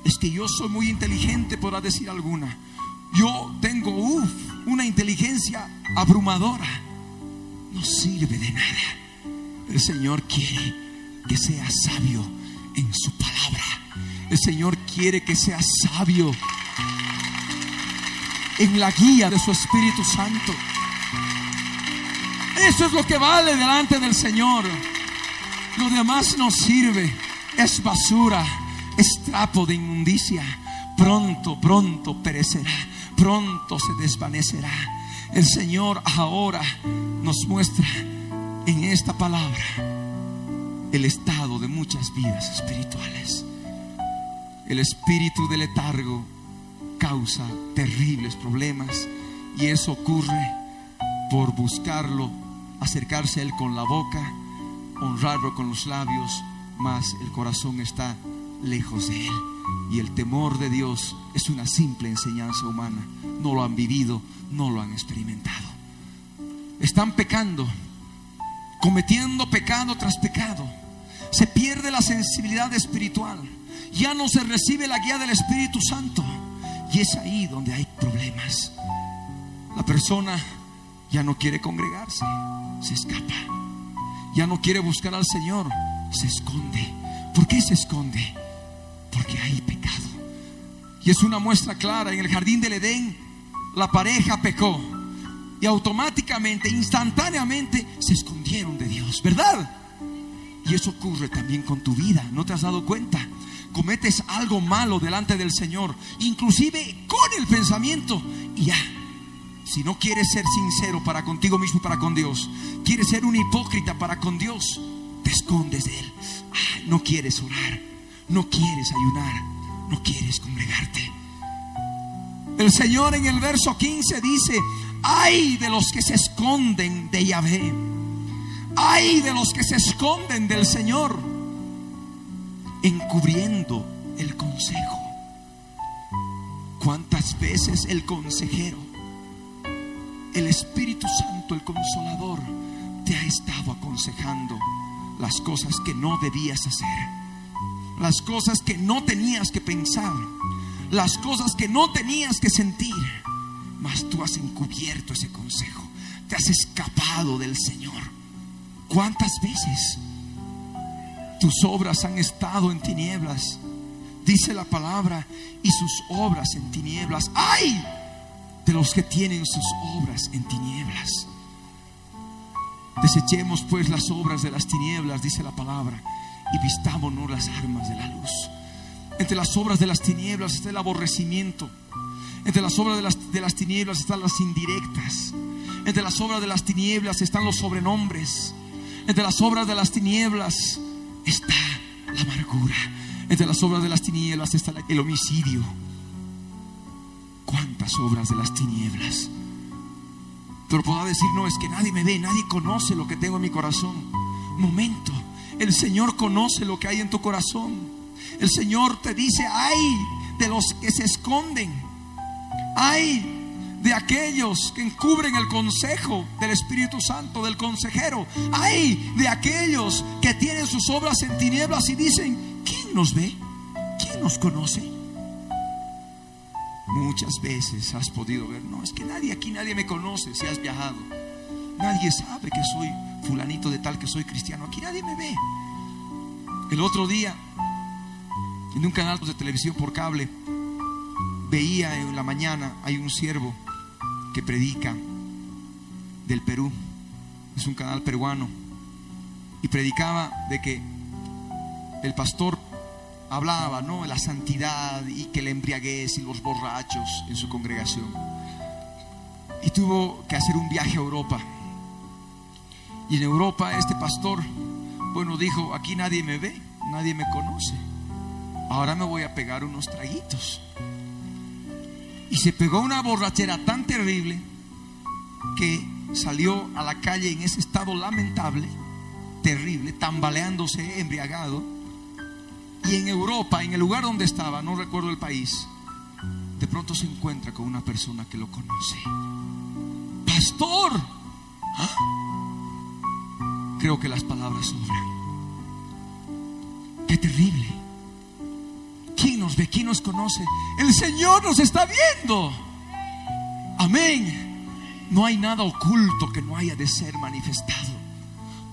S2: Es que yo soy muy inteligente, podrá decir alguna. Yo tengo una inteligencia abrumadora. No sirve de nada. El Señor quiere que sea sabio en su palabra. El Señor quiere que sea sabio en la guía de su Espíritu Santo. Eso es lo que vale delante del Señor. Lo demás no sirve. Es basura, es trapo de inmundicia. Pronto, pronto perecerá pronto se desvanecerá. El Señor ahora nos muestra en esta palabra el estado de muchas vidas espirituales. El espíritu de letargo causa terribles problemas y eso ocurre por buscarlo, acercarse a Él con la boca, honrarlo con los labios, mas el corazón está lejos de Él. Y el temor de Dios es una simple enseñanza humana. No lo han vivido, no lo han experimentado. Están pecando, cometiendo pecado tras pecado. Se pierde la sensibilidad espiritual. Ya no se recibe la guía del Espíritu Santo. Y es ahí donde hay problemas. La persona ya no quiere congregarse, se escapa. Ya no quiere buscar al Señor, se esconde. ¿Por qué se esconde? Porque hay pecado. Y es una muestra clara. En el jardín del Edén, la pareja pecó. Y automáticamente, instantáneamente, se escondieron de Dios, ¿verdad? Y eso ocurre también con tu vida. ¿No te has dado cuenta? Cometes algo malo delante del Señor, inclusive con el pensamiento, y ya. Si no quieres ser sincero para contigo mismo y para con Dios, quieres ser un hipócrita para con Dios, te escondes de Él. no quieres orar, no quieres ayunar, no quieres congregarte. El Señor en el verso 15 dice, ay de los que se esconden de Yahvé, ay de los que se esconden del Señor, encubriendo el consejo. ¿Cuántas veces el consejero, el Espíritu Santo, el consolador, te ha estado aconsejando las cosas que no debías hacer, las cosas que no tenías que pensar, las cosas que no tenías que sentir, mas tú has encubierto ese consejo, te has escapado del Señor. ¿Cuántas veces tus obras han estado en tinieblas? Dice la palabra, y sus obras en tinieblas. ¡Ay! De los que tienen sus obras en tinieblas. Desechemos pues las obras de las tinieblas, dice la palabra, y vistámonos las armas de la luz. Entre las obras de las tinieblas está el aborrecimiento. Entre las obras de las, de las tinieblas están las indirectas. Entre las obras de las tinieblas están los sobrenombres. Entre las obras de las tinieblas está la amargura. Entre las obras de las tinieblas está el homicidio. ¿Cuántas obras de las tinieblas? Pero podrá decir, no, es que nadie me ve, nadie conoce lo que tengo en mi corazón. Momento, el Señor conoce lo que hay en tu corazón. El Señor te dice, ay de los que se esconden, ay de aquellos que encubren el consejo del Espíritu Santo, del consejero, ay de aquellos que tienen sus obras en tinieblas y dicen, ¿quién nos ve? ¿Quién nos conoce? Muchas veces has podido ver, no, es que nadie aquí, nadie me conoce si has viajado. Nadie sabe que soy fulanito de tal, que soy cristiano. Aquí nadie me ve. El otro día, en un canal de televisión por cable, veía en la mañana, hay un siervo que predica del Perú. Es un canal peruano. Y predicaba de que el pastor hablaba, ¿no? De la santidad y que la embriaguez y los borrachos en su congregación. Y tuvo que hacer un viaje a Europa. Y en Europa este pastor, bueno, dijo, aquí nadie me ve, nadie me conoce. Ahora me voy a pegar unos traguitos. Y se pegó una borrachera tan terrible que salió a la calle en ese estado lamentable, terrible, tambaleándose, embriagado y en Europa, en el lugar donde estaba, no recuerdo el país, de pronto se encuentra con una persona que lo conoce. Pastor, ¿Ah? Creo que las palabras sobran. Qué terrible. ¿Quién nos ve? ¿Quién nos conoce? El Señor nos está viendo. Amén. No hay nada oculto que no haya de ser manifestado.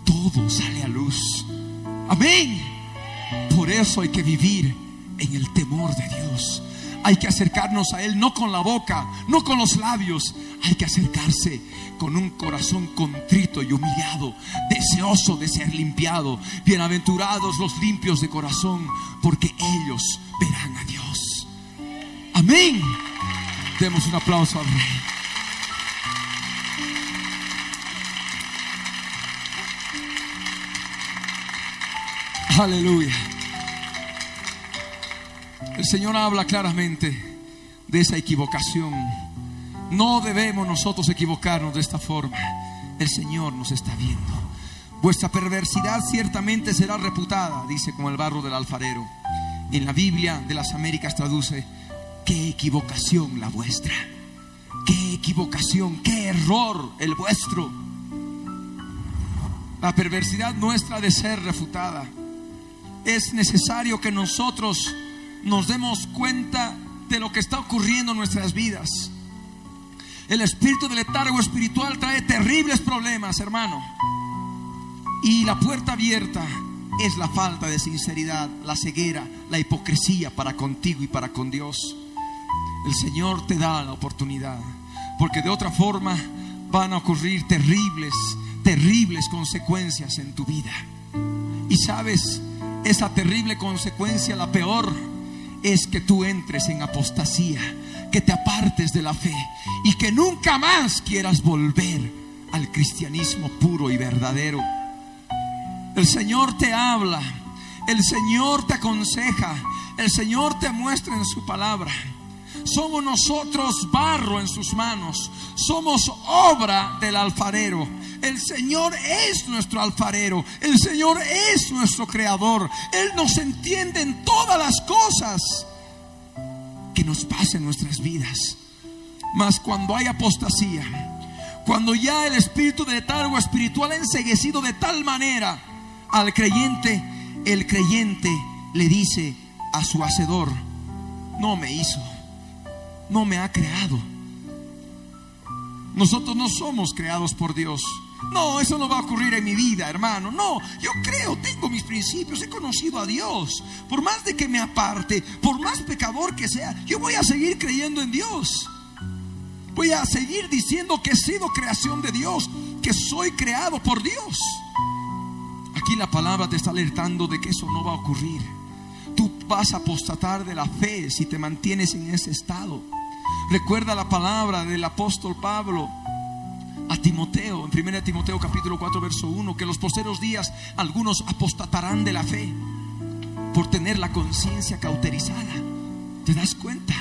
S2: Todo sale a luz. Amén. Por eso hay que vivir en el temor de Dios. Hay que acercarnos a Él no con la boca, no con los labios. Hay que acercarse con un corazón contrito y humillado, deseoso de ser limpiado. Bienaventurados los limpios de corazón, porque ellos verán a Dios. Amén. Demos un aplauso al Rey. Aleluya. El Señor habla claramente de esa equivocación. No debemos nosotros equivocarnos de esta forma. El Señor nos está viendo. Vuestra perversidad ciertamente será reputada, dice como el barro del alfarero. En la Biblia de las Américas traduce, qué equivocación la vuestra. Qué equivocación, qué error el vuestro. La perversidad nuestra de ser refutada es necesario que nosotros nos demos cuenta de lo que está ocurriendo en nuestras vidas. El espíritu de letargo espiritual trae terribles problemas, hermano. Y la puerta abierta es la falta de sinceridad, la ceguera, la hipocresía para contigo y para con Dios. El Señor te da la oportunidad, porque de otra forma van a ocurrir terribles, terribles consecuencias en tu vida. Y sabes, esa terrible consecuencia, la peor, es que tú entres en apostasía, que te apartes de la fe y que nunca más quieras volver al cristianismo puro y verdadero. El Señor te habla, el Señor te aconseja, el Señor te muestra en su palabra. Somos nosotros barro en sus manos, somos obra del alfarero. El Señor es nuestro alfarero, el Señor es nuestro creador. Él nos entiende en todas las cosas que nos pasan en nuestras vidas. Mas cuando hay apostasía, cuando ya el espíritu de letargo espiritual ha enseguecido de tal manera al creyente, el creyente le dice a su hacedor, no me hizo, no me ha creado. Nosotros no somos creados por Dios. No, eso no va a ocurrir en mi vida, hermano. No, yo creo, tengo mis principios, he conocido a Dios. Por más de que me aparte, por más pecador que sea, yo voy a seguir creyendo en Dios. Voy a seguir diciendo que he sido creación de Dios, que soy creado por Dios. Aquí la palabra te está alertando de que eso no va a ocurrir. Tú vas a apostatar de la fe si te mantienes en ese estado. Recuerda la palabra del apóstol Pablo a Timoteo, en 1 Timoteo capítulo 4, verso 1, que los posteros días algunos apostatarán de la fe por tener la conciencia cauterizada. ¿Te das cuenta?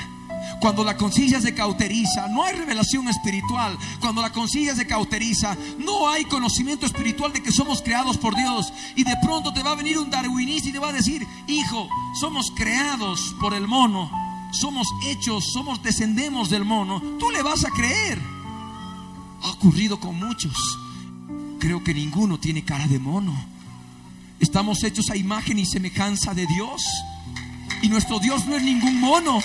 S2: Cuando la conciencia se cauteriza, no hay revelación espiritual. Cuando la conciencia se cauteriza, no hay conocimiento espiritual de que somos creados por Dios. Y de pronto te va a venir un darwinista y te va a decir, hijo, somos creados por el mono, somos hechos, somos descendemos del mono. Tú le vas a creer. Ha ocurrido con muchos. Creo que ninguno tiene cara de mono. Estamos hechos a imagen y semejanza de Dios. Y nuestro Dios no es ningún mono.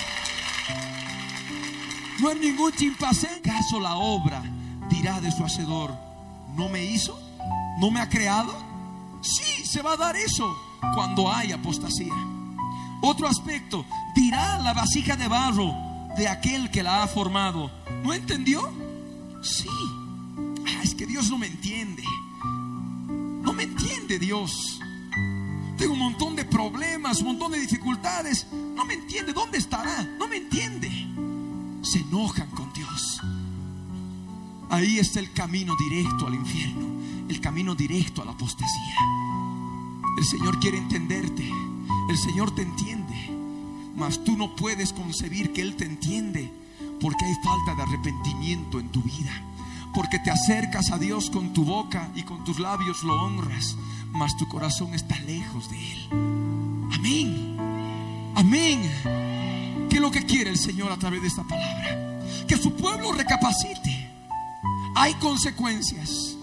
S2: No es ningún chimpancé. ¿Acaso la obra dirá de su hacedor, no me hizo? ¿No me ha creado? Sí, se va a dar eso cuando hay apostasía. Otro aspecto, dirá la vasija de barro de aquel que la ha formado. ¿No entendió? Sí. Ah, es que Dios no me entiende. No me entiende Dios. Tengo un montón de problemas, un montón de dificultades. No me entiende. ¿Dónde estará? No me entiende. Se enojan con Dios. Ahí está el camino directo al infierno. El camino directo a la apostasía. El Señor quiere entenderte. El Señor te entiende. Mas tú no puedes concebir que Él te entiende porque hay falta de arrepentimiento en tu vida. Porque te acercas a Dios con tu boca y con tus labios lo honras, mas tu corazón está lejos de Él. Amén. Amén. ¿Qué es lo que quiere el Señor a través de esta palabra? Que su pueblo recapacite. Hay consecuencias.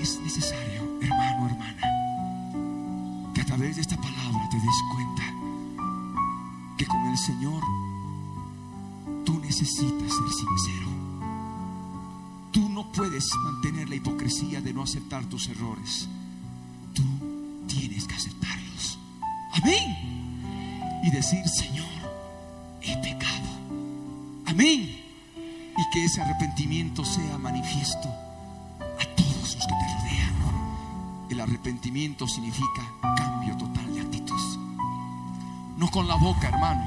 S2: Es necesario, través de esta palabra te des cuenta que con el Señor tú necesitas ser sincero. Tú no puedes mantener la hipocresía de no aceptar tus errores. Tú tienes que aceptarlos. Amén. Y decir, Señor, he pecado. Amén. Y que ese arrepentimiento sea manifiesto arrepentimiento significa cambio total de actitud. No con la boca, hermano.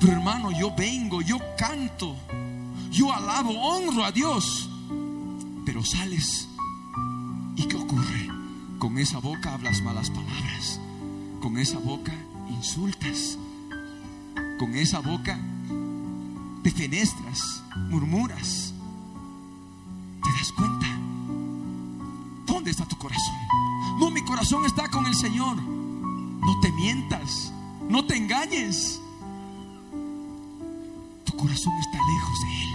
S2: Pero hermano, yo vengo, yo canto, yo alabo, honro a Dios. Pero sales y ¿qué ocurre? Con esa boca hablas malas palabras. Con esa boca insultas. Con esa boca te fenestras, murmuras. ¿Te das cuenta? ¿Dónde está tu corazón? No, mi corazón está con el Señor. No te mientas, no te engañes. Tu corazón está lejos de Él.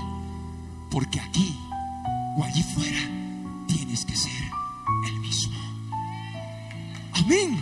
S2: Porque aquí o allí fuera tienes que ser el mismo. Amén.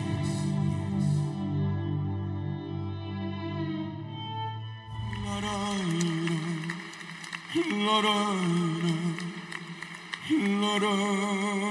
S3: Da da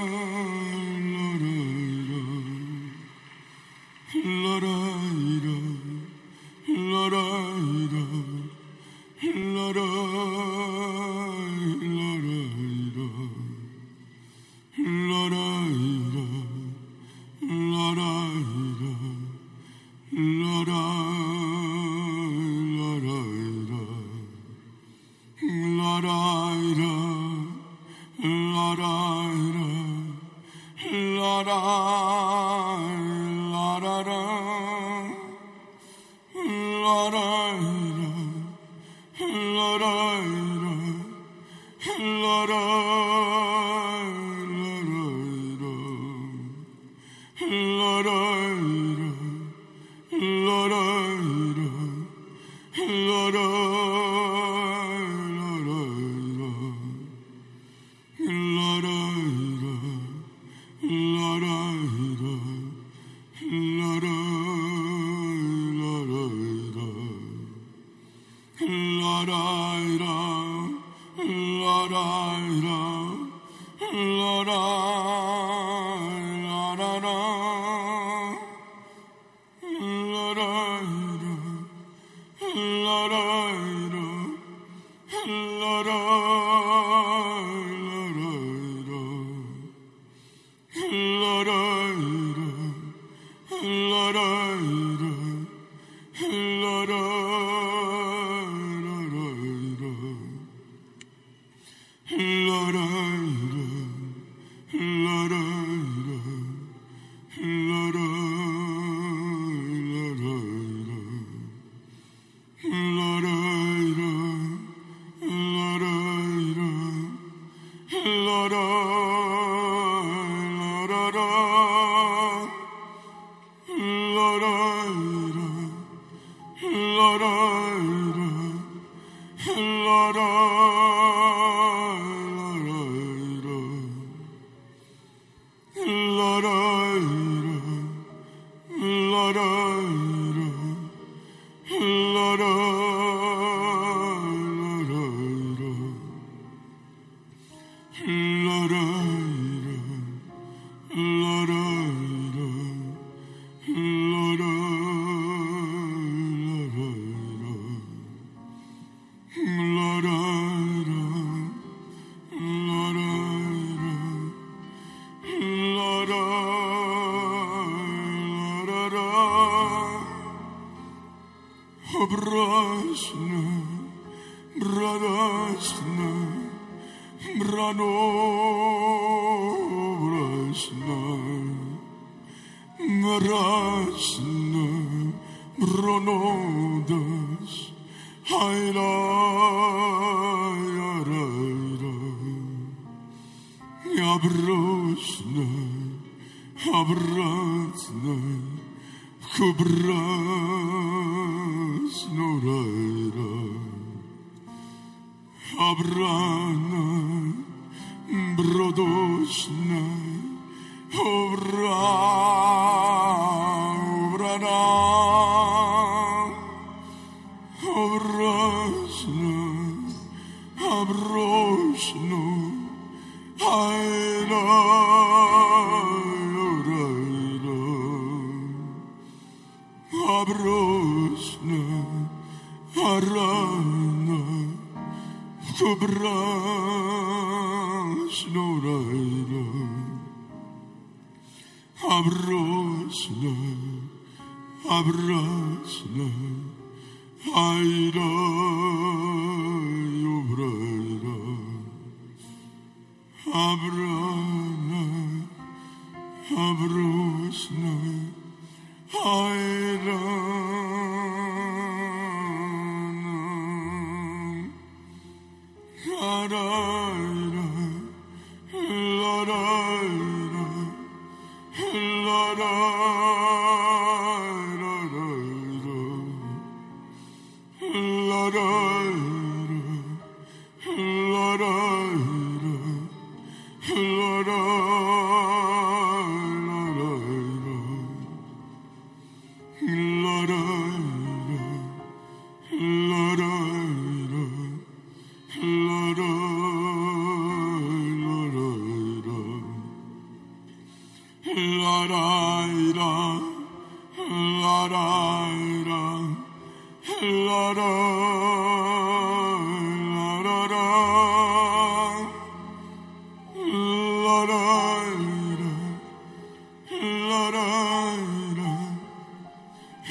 S3: da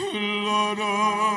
S3: Lord, oh.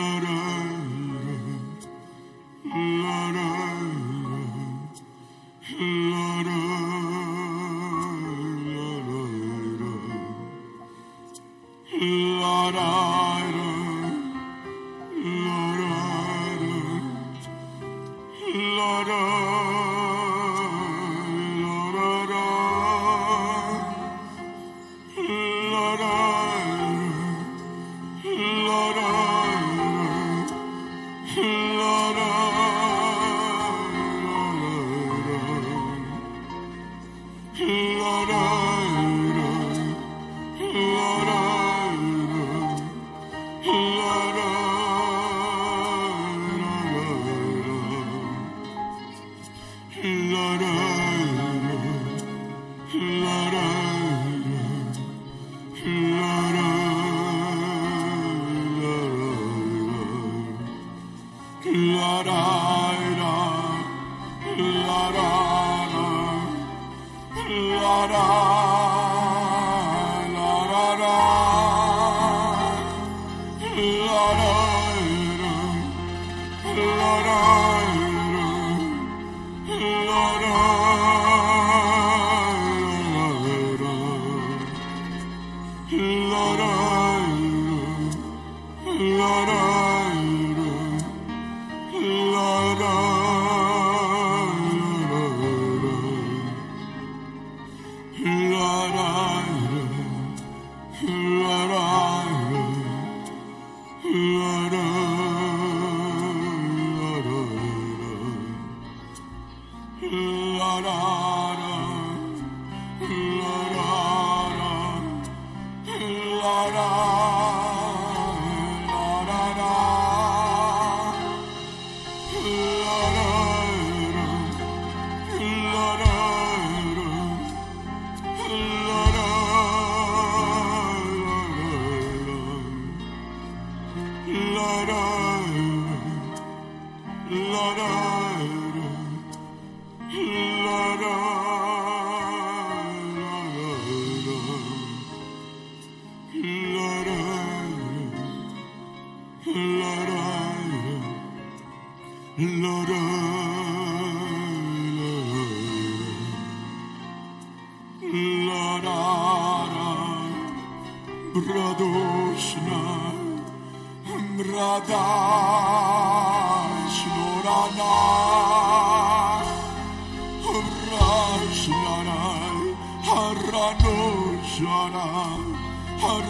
S3: La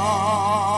S3: 啊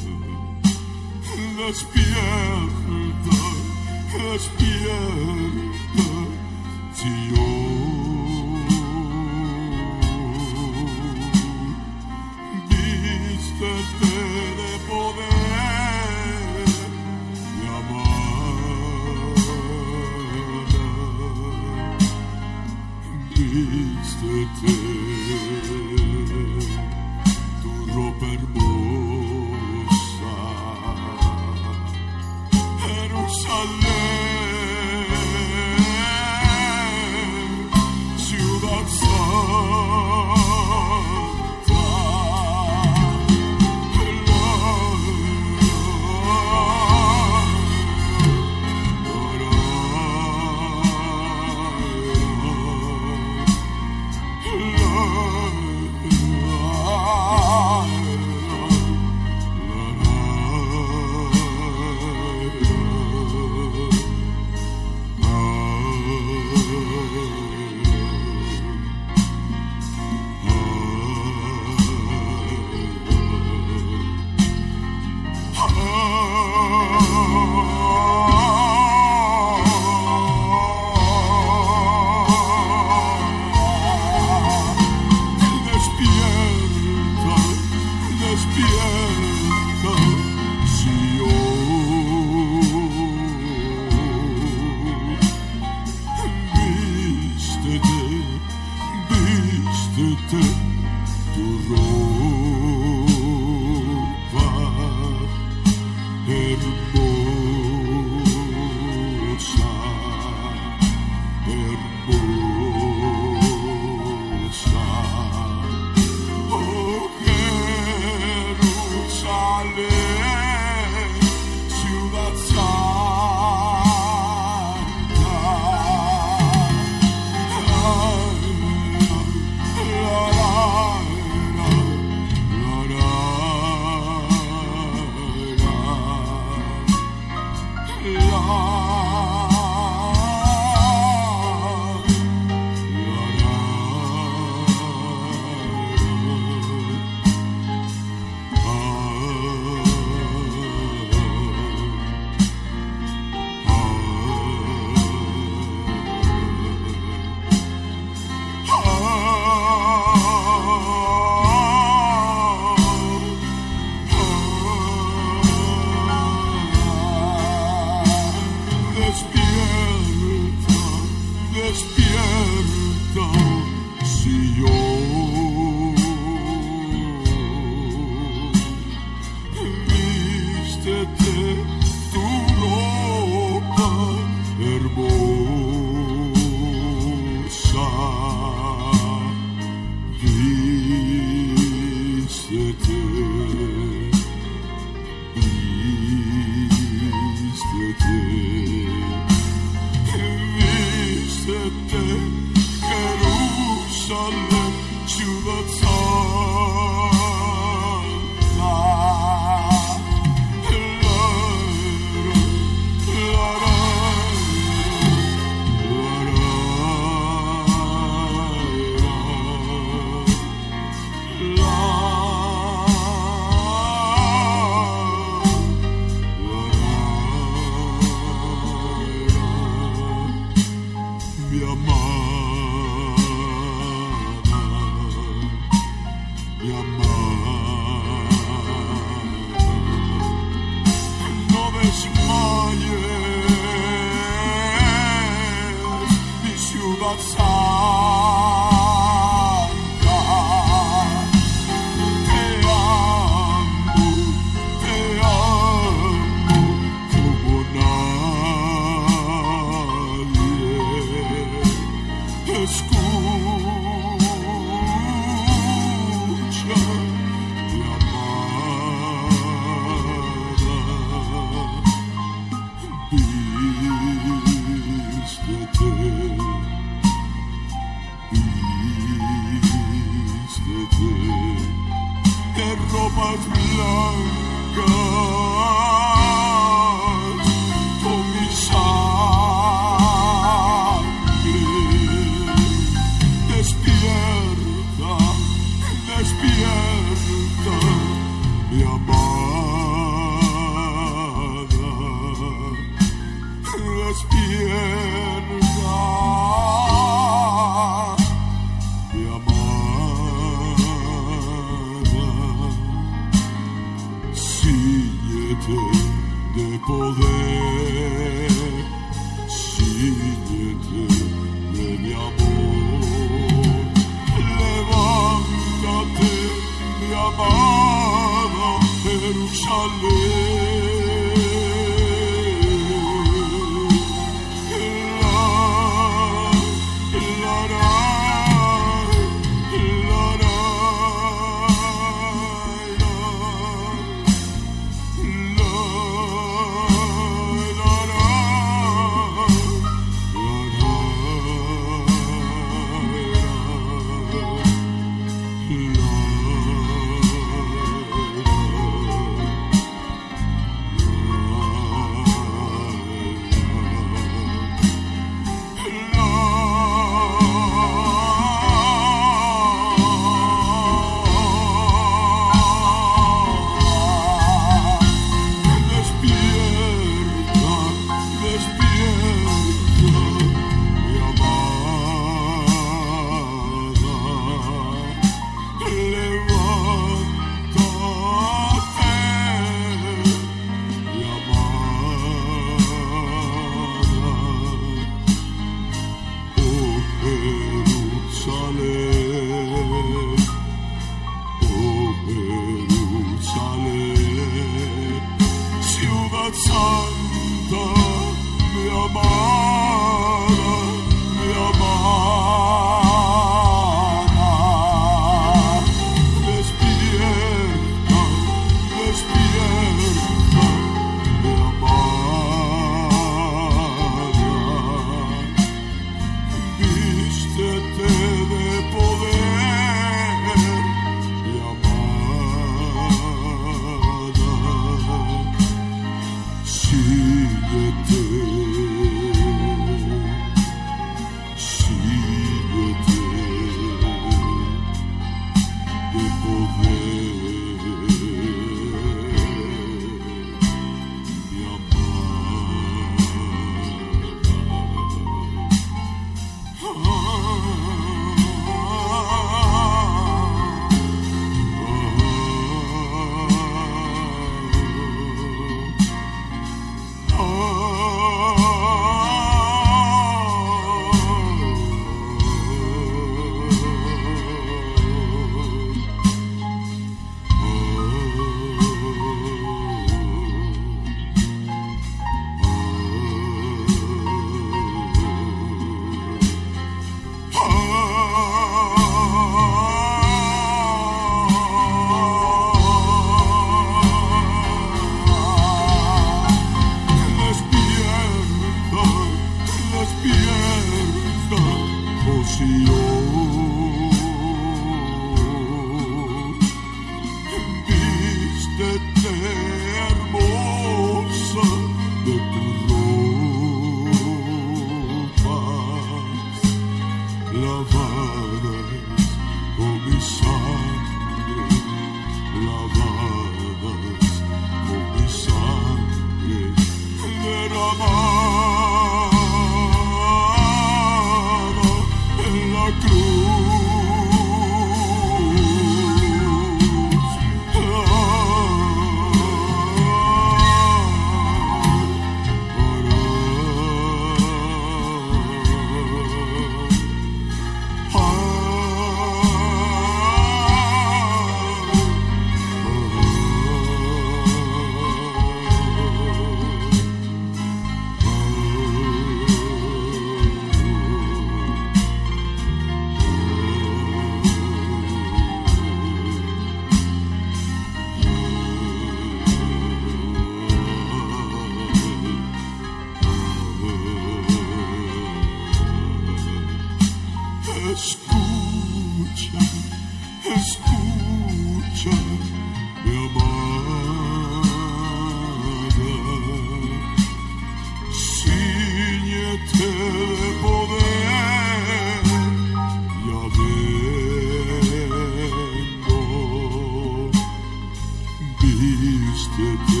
S3: Vístete,